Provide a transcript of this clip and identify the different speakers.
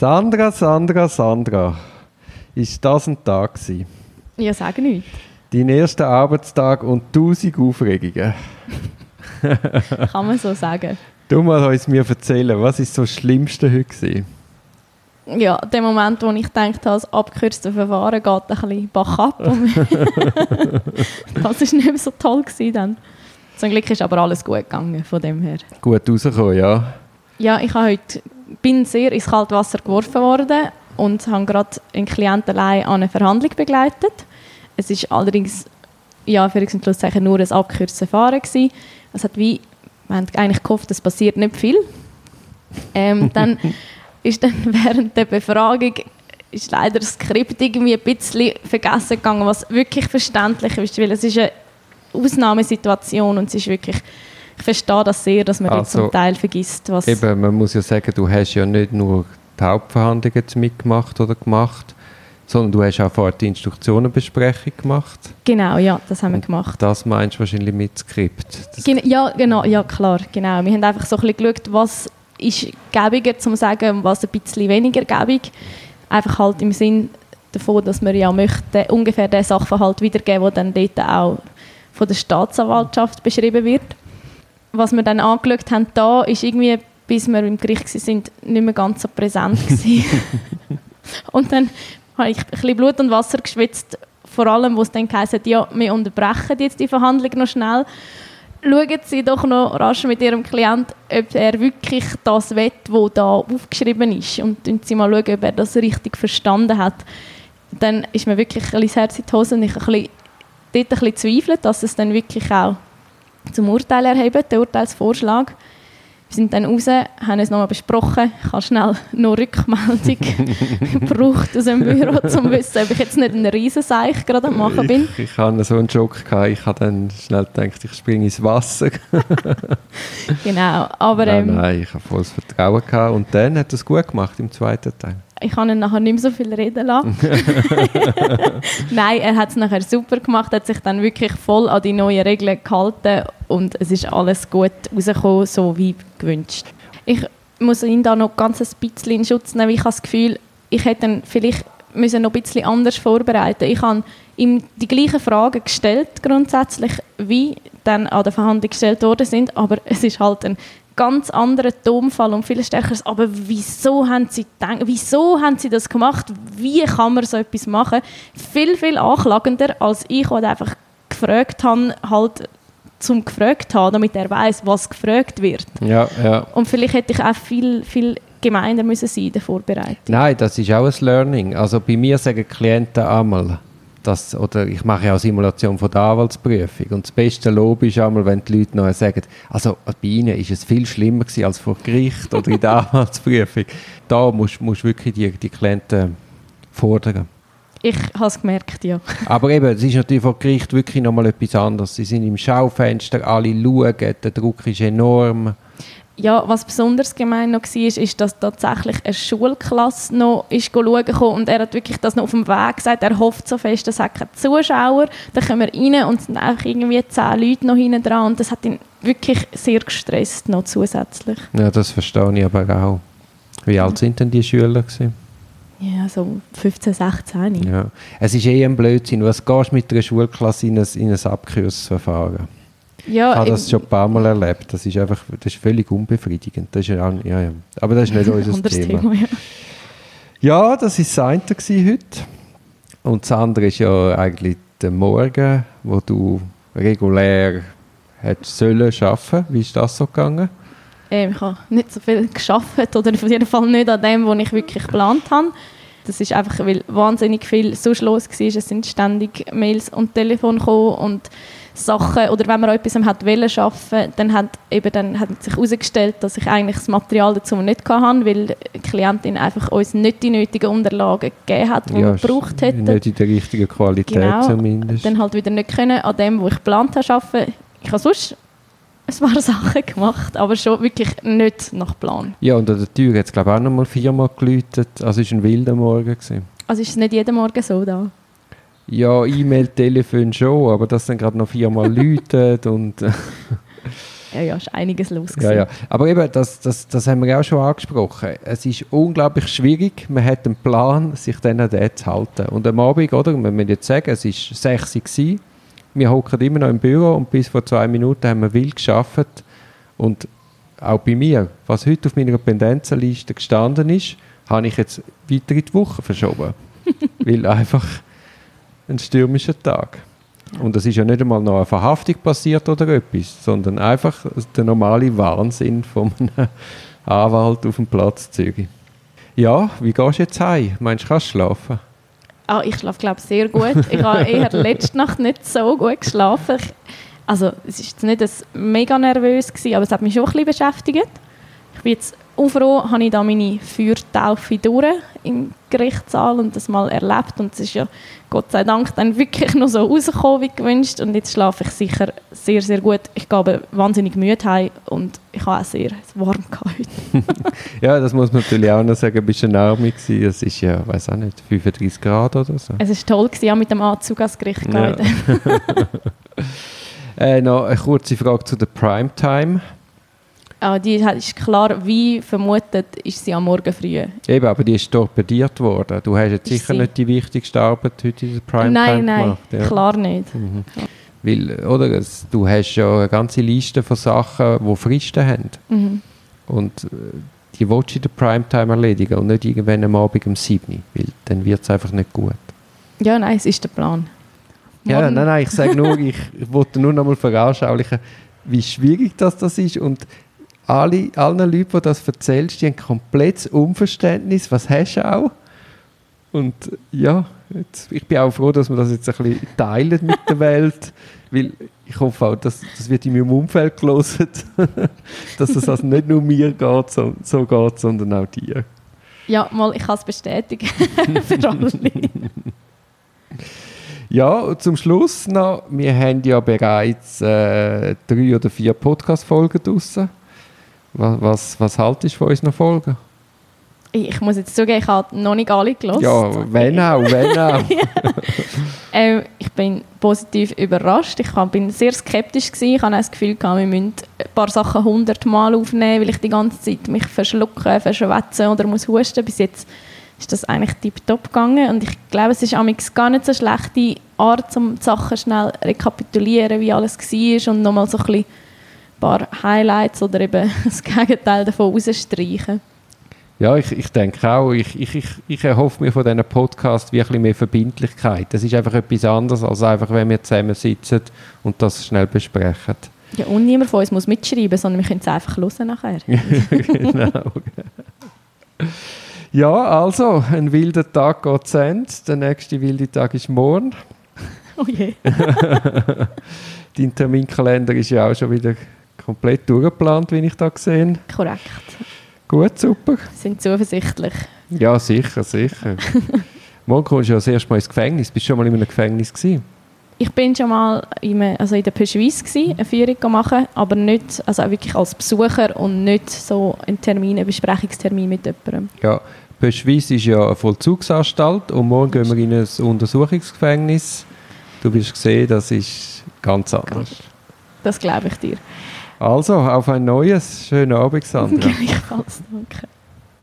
Speaker 1: Sandra, Sandra, Sandra. Ist das ein Tag gewesen?
Speaker 2: Ja, sag nicht.
Speaker 1: Dein erster Arbeitstag und tausend Aufregungen.
Speaker 2: Kann man so sagen.
Speaker 1: Du mal uns mir erzählen, was ist so das Schlimmste heute gewesen?
Speaker 2: Ja, der Moment, wo ich gedacht habe, das abgekürzte Verfahren geht ein bisschen bach ab. Das war nicht mehr so toll gewesen dann. Zum Glück ist aber alles gut gegangen von dem her.
Speaker 1: Gut rausgekommen, ja.
Speaker 2: Ja, ich habe heute, bin sehr ins kalte Wasser geworfen worden und habe gerade einen Klient allein an eine Verhandlung begleitet. Es ist allerdings ja, für Schlusszeichen nur ein abgekürztes Verfahren gewesen. Es hat wie, wir haben eigentlich gehofft, es passiert nicht viel. Ähm, dann ist dann während der Befragung ist leider das Skript irgendwie ein bisschen vergessen gegangen, was wirklich verständlich ist, weil es ist eine Ausnahmesituation und es ist wirklich, ich verstehe das sehr, dass man also, zum Teil vergisst, was...
Speaker 1: Eben, man muss ja sagen, du hast ja nicht nur die Hauptverhandlungen mitgemacht oder gemacht, sondern du hast auch vorher die Instruktionenbesprechung gemacht.
Speaker 2: Genau, ja, das haben wir gemacht.
Speaker 1: Das meinst du wahrscheinlich mit Skript?
Speaker 2: Gen ja, genau, ja klar, genau. Wir haben einfach so ein bisschen geschaut, was ist gäbiger zu sagen und was ein bisschen weniger gäbig. Einfach halt im Sinn davon, dass wir ja möchten, ungefähr den Sachverhalt wiedergeben, der dann dort auch von der Staatsanwaltschaft beschrieben wird. Was wir dann angeschaut haben, da ist irgendwie, bis wir im Gericht waren, nicht mehr ganz so präsent Und dann habe ich ein bisschen Blut und Wasser geschwitzt, vor allem, wo es dann heisst, ja, wir unterbrechen jetzt die Verhandlung noch schnell schauen Sie doch noch rasch mit Ihrem Klient, ob er wirklich das will, was da aufgeschrieben ist. Und schauen Sie mal, schauen, ob er das richtig verstanden hat. Dann ist mir wirklich ein bisschen das Herz in die Hose und ich ein bisschen, dort ein bisschen zweifelt, dass es dann wirklich auch zum Urteil erhebt, der Urteilsvorschlag. Wir sind dann raus, haben es nochmal besprochen. Ich habe schnell noch Rückmeldung gebraucht aus dem Büro, um zu wissen, ob ich jetzt nicht ein Riesenseich gerade am machen bin.
Speaker 1: Ich, ich hatte so einen Schock. Gehabt. Ich habe dann schnell gedacht, ich springe ins Wasser.
Speaker 2: genau, aber...
Speaker 1: Nein, ähm, nein, ich habe volles Vertrauen. Gehabt. Und dann hat er es gut gemacht im zweiten Teil
Speaker 2: ich kann ihn nachher nicht mehr so viel reden lassen. Nein, er hat es nachher super gemacht, hat sich dann wirklich voll an die neuen Regeln gehalten und es ist alles gut rausgekommen, so wie gewünscht. Ich muss ihn da noch ganz ein bisschen in Schutz nehmen, weil ich habe das Gefühl, ich hätte ihn vielleicht müssen noch ein bisschen anders vorbereiten. Ich habe ihm die gleichen Fragen gestellt grundsätzlich, wie dann an der Verhandlung gestellt worden sind, aber es ist halt ein ganz anderen Tonfall und viel stärkeres. Aber wieso haben sie gedacht, wieso haben sie das gemacht? Wie kann man so etwas machen? Viel, viel anklagender, als ich, der einfach gefragt habe, halt zum gefragt haben, damit er weiß, was gefragt wird.
Speaker 1: Ja, ja.
Speaker 2: Und vielleicht hätte ich auch viel, viel gemeiner müssen sein in der Vorbereitung.
Speaker 1: Nein, das ist auch ein Learning. Also bei mir sagen Klienten einmal, das, oder ich mache ja auch Simulation von der Anwaltsprüfung und das beste Lob ist einmal, wenn die Leute noch sagen, also bei ihnen ist es viel schlimmer gewesen als vor Gericht oder in der Anwaltsprüfung. Da musst du wirklich die, die Klienten fordern.
Speaker 2: Ich habe es gemerkt, ja.
Speaker 1: Aber eben, es ist natürlich vor Gericht wirklich nochmal etwas anderes. Sie sind im Schaufenster, alle schauen, der Druck ist enorm
Speaker 2: ja, was besonders gemein noch war, ist, dass tatsächlich eine Schulklasse noch ist schauen und er hat wirklich das noch auf dem Weg gesagt, er hofft so fest, es hat keine Zuschauer, dann kommen wir rein und es sind auch irgendwie zehn Leute noch hinten dran und das hat ihn wirklich sehr gestresst noch zusätzlich.
Speaker 1: Ja, das verstehe ich aber auch. Wie alt sind denn die Schüler gewesen?
Speaker 2: Ja, so 15, 16.
Speaker 1: Ja. Es ist eh ein Blödsinn. Was gehst du mit einer Schulklasse in ein, in ein Abkürzverfahren? Ja, ich habe das schon ein paar Mal erlebt. Das ist einfach das ist völlig unbefriedigend. Das ist ja, ja, ja. Aber das ist nicht unser Thema. Thema ja. ja. das war das eine heute. Und das andere ist ja eigentlich der Morgen, wo du regulär hättest sollen arbeiten. Wie ist das so gegangen?
Speaker 2: Ähm, ich habe nicht so viel geschafft oder auf jeden Fall nicht an dem, was ich wirklich geplant habe. Das ist einfach, weil wahnsinnig viel so los war. Es sind ständig Mails und Telefon gekommen und Sachen, oder wenn man etwas hat wollen schaffen, dann hat eben dann hat sich herausgestellt, dass ich eigentlich das Material dazu nicht hatte, weil die Klientin einfach uns nicht die nötigen Unterlagen gegeben hat, die ja, wir gebraucht hätten.
Speaker 1: Nicht in der richtigen Qualität
Speaker 2: genau,
Speaker 1: zumindest.
Speaker 2: Dann halt wieder nicht können an dem, wo ich geplant habe, arbeiten. Ich habe sonst ein paar Sachen gemacht, aber schon wirklich nicht nach Plan.
Speaker 1: Ja, und an der Tür hat es glaube ich auch noch mal viermal geläutet. Also es war ein wilder Morgen. Gewesen.
Speaker 2: Also ist es nicht jeden Morgen so da?
Speaker 1: Ja, E-Mail, Telefon schon, aber das dann gerade noch viermal läutet und...
Speaker 2: Ja, ja, ist einiges los.
Speaker 1: Ja, ja. Aber eben, das, das, das haben wir auch schon angesprochen. Es ist unglaublich schwierig. Man hat einen Plan, sich dann an den zu halten. Und am Abend, oder, wir müssen jetzt sagen, es war 6 Uhr. Wir hocken immer noch im Büro und bis vor zwei Minuten haben wir wild geschafft. Und auch bei mir, was heute auf meiner Pendenzenliste gestanden ist, habe ich jetzt weiter in die Woche verschoben. Weil einfach ein stürmischer Tag. Und es ist ja nicht einmal noch eine Verhaftung passiert oder etwas, sondern einfach der normale Wahnsinn von einem Anwalt auf dem Platz Zürich. Ja, wie gehst du jetzt heim? Meinst du, kannst du schlafen?
Speaker 2: Ah, ich schlafe, glaube sehr gut. Ich habe eher letzte Nacht nicht so gut geschlafen. Ich, also, es war nicht mega nervös, gewesen, aber es hat mich schon ein bisschen beschäftigt. Ich bin jetzt froh, habe ich da meine Feuertaufe durch im Gerichtssaal und das mal erlebt und es ist ja Gott sei Dank dann wirklich noch so rausgekommen wie gewünscht und jetzt schlafe ich sicher sehr, sehr gut. Ich aber wahnsinnig müde heim und ich habe auch sehr warm heute.
Speaker 1: ja, das muss man natürlich auch noch sagen, ein bisschen Arme gewesen. Es ist ja, weiß auch nicht, 35 Grad oder so.
Speaker 2: Es war toll, gewesen, auch mit dem Anzug ans Gericht ja.
Speaker 1: äh, noch eine kurze Frage zu der Primetime.
Speaker 2: Ah, die ist klar, wie vermutet, ist sie am Morgen früh.
Speaker 1: Eben, aber die ist torpediert worden. Du hast jetzt ist sicher sie? nicht die wichtigste Arbeit heute in der Primetime
Speaker 2: nein, nein, gemacht. Nein, ja. klar nicht.
Speaker 1: Mhm. Weil, oder, du hast ja eine ganze Liste von Sachen, die Fristen haben. Mhm. Und äh, die willst du in der Primetime erledigen und nicht irgendwann am Abend um 7 weil dann wird es einfach nicht gut.
Speaker 2: Ja, nein, es ist der Plan.
Speaker 1: Morgen. Ja, nein, nein, ich sage nur, ich, ich wollte nur noch mal veranschaulichen, wie schwierig das, das ist und alle, allen Leuten, die das erzählst, die haben komplettes Unverständnis. Was hast du auch? Und ja, jetzt, ich bin auch froh, dass wir das jetzt ein bisschen teilen mit der Welt, weil ich hoffe auch, dass das wird in meinem Umfeld gelesen, dass das also nicht nur mir geht, so, so geht, sondern auch dir.
Speaker 2: Ja, mal, ich kann es bestätigen für alle.
Speaker 1: Ja, und zum Schluss noch, wir haben ja bereits äh, drei oder vier Podcast-Folgen draussen. Was, was, was haltest du von unseren Folgen?
Speaker 2: Ich muss jetzt zugeben, ich habe noch nicht alle gelesen.
Speaker 1: Ja, wenn auch, wenn auch.
Speaker 2: ähm, ich bin positiv überrascht. Ich bin sehr skeptisch. Gewesen. Ich habe das Gefühl, wir müssen ein paar Sachen hundertmal aufnehmen, weil ich die ganze Zeit mich verschlucken, verschwätzen oder muss husten. Bis jetzt ist das eigentlich tiptop gegangen. Und ich glaube, es ist gar nicht so schlechte Art, um die Sachen schnell rekapitulieren, wie alles war und nochmal so ein bisschen paar Highlights oder eben das Gegenteil davon rausstreichen.
Speaker 1: Ja, ich, ich denke auch, ich, ich, ich, ich erhoffe mir von diesen Podcast wirklich mehr Verbindlichkeit. Das ist einfach etwas anderes, als einfach, wenn wir zusammen sitzen und das schnell besprechen.
Speaker 2: Ja, und niemand von uns muss mitschreiben, sondern wir können es einfach hören nachher. genau.
Speaker 1: ja, also, ein wilder Tag geht zu Ende. Der nächste wilde Tag ist morgen.
Speaker 2: Oh je.
Speaker 1: Dein Terminkalender ist ja auch schon wieder komplett durchgeplant, wie ich da gesehen
Speaker 2: Korrekt.
Speaker 1: Gut, super.
Speaker 2: Sind zuversichtlich.
Speaker 1: Ja, sicher, sicher. Morgen kommst du ja das erste Mal ins Gefängnis. Bist du schon mal in einem Gefängnis gewesen?
Speaker 2: Ich bin schon mal in, also in der Peschweiz eine Führung machen, aber nicht, also wirklich als Besucher und nicht so einen Termin, einen Besprechungstermin mit jemandem.
Speaker 1: Ja, Peschweiz ist ja eine Vollzugsanstalt und morgen gehen wir in ein Untersuchungsgefängnis. Du wirst sehen, das ist ganz anders.
Speaker 2: Das glaube ich dir.
Speaker 1: Also, auf ein neues. Schönen Abend, Sandra.
Speaker 2: Gleichfalls, danke.